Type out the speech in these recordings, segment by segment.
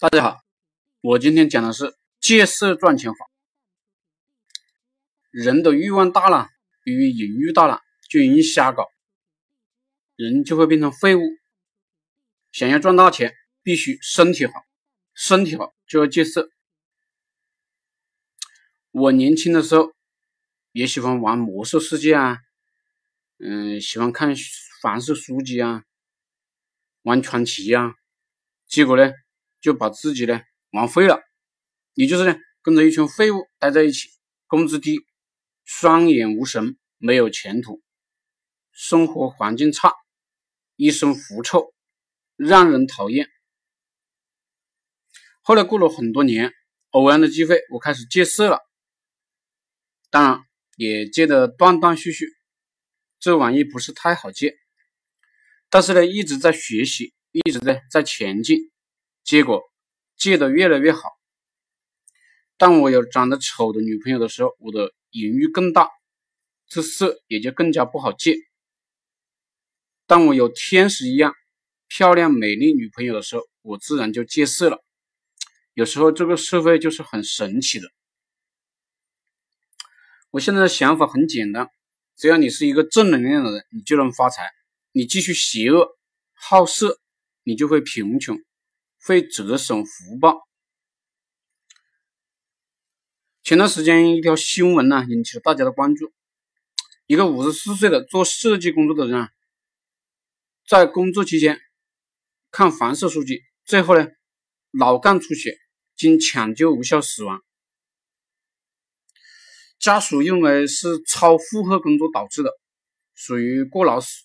大家好，我今天讲的是戒色赚钱法。人的欲望大了，由于淫欲大了，就容易瞎搞，人就会变成废物。想要赚大钱，必须身体好，身体好就要戒色。我年轻的时候也喜欢玩魔兽世界啊，嗯，喜欢看凡是书籍啊，玩传奇啊，结果呢？就把自己呢玩废了，也就是呢跟着一群废物待在一起，工资低，双眼无神，没有前途，生活环境差，一身狐臭，让人讨厌。后来过了很多年，偶然的机会，我开始戒色了，当然也戒得断断续续，这玩意不是太好戒，但是呢一直在学习，一直在在前进。结果戒的越来越好。当我有长得丑的女朋友的时候，我的淫欲更大，这色也就更加不好戒。当我有天使一样漂亮美丽女朋友的时候，我自然就戒色了。有时候这个社会就是很神奇的。我现在的想法很简单，只要你是一个正能量的人，你就能发财。你继续邪恶好色，你就会贫穷。会折损福报。前段时间一条新闻呢，引起了大家的关注。一个五十四岁的做设计工作的人啊，在工作期间看黄色书籍，最后呢脑干出血，经抢救无效死亡。家属认为是超负荷工作导致的，属于过劳死，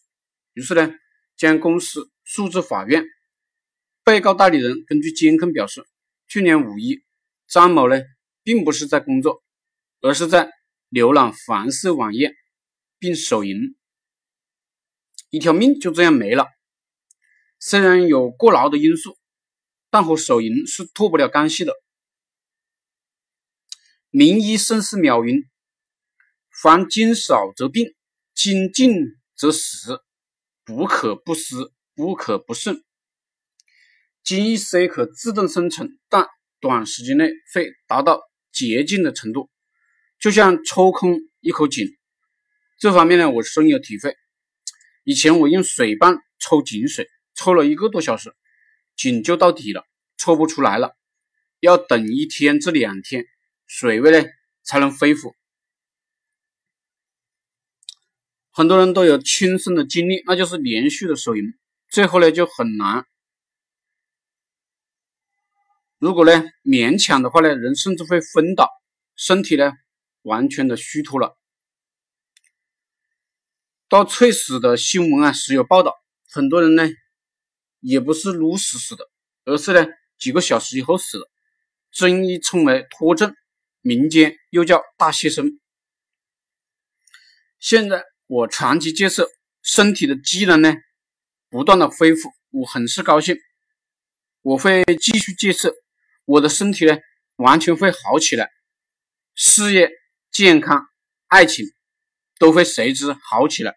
于是呢将公司诉至法院。被告代理人根据监控表示，去年五一，张某呢并不是在工作，而是在浏览黄色网页并手淫，一条命就这样没了。虽然有过劳的因素，但和手淫是脱不了干系的。名医甚是妙云：凡精少则病，精进则死，不可不思，不可不慎。精液虽可自动生成，但短时间内会达到洁净的程度，就像抽空一口井。这方面呢，我深有体会。以前我用水泵抽井水，抽了一个多小时，井就到底了，抽不出来了，要等一天至两天，水位呢才能恢复。很多人都有亲身的经历，那就是连续的手淫，最后呢就很难。如果呢勉强的话呢，人甚至会昏倒，身体呢完全的虚脱了。到猝死的新闻啊时有报道，很多人呢也不是撸死死的，而是呢几个小时以后死的，中医称为脱症，民间又叫大牺牲。现在我长期戒色，身体的机能呢不断的恢复，我很是高兴，我会继续戒色。我的身体呢，完全会好起来，事业、健康、爱情都会随之好起来。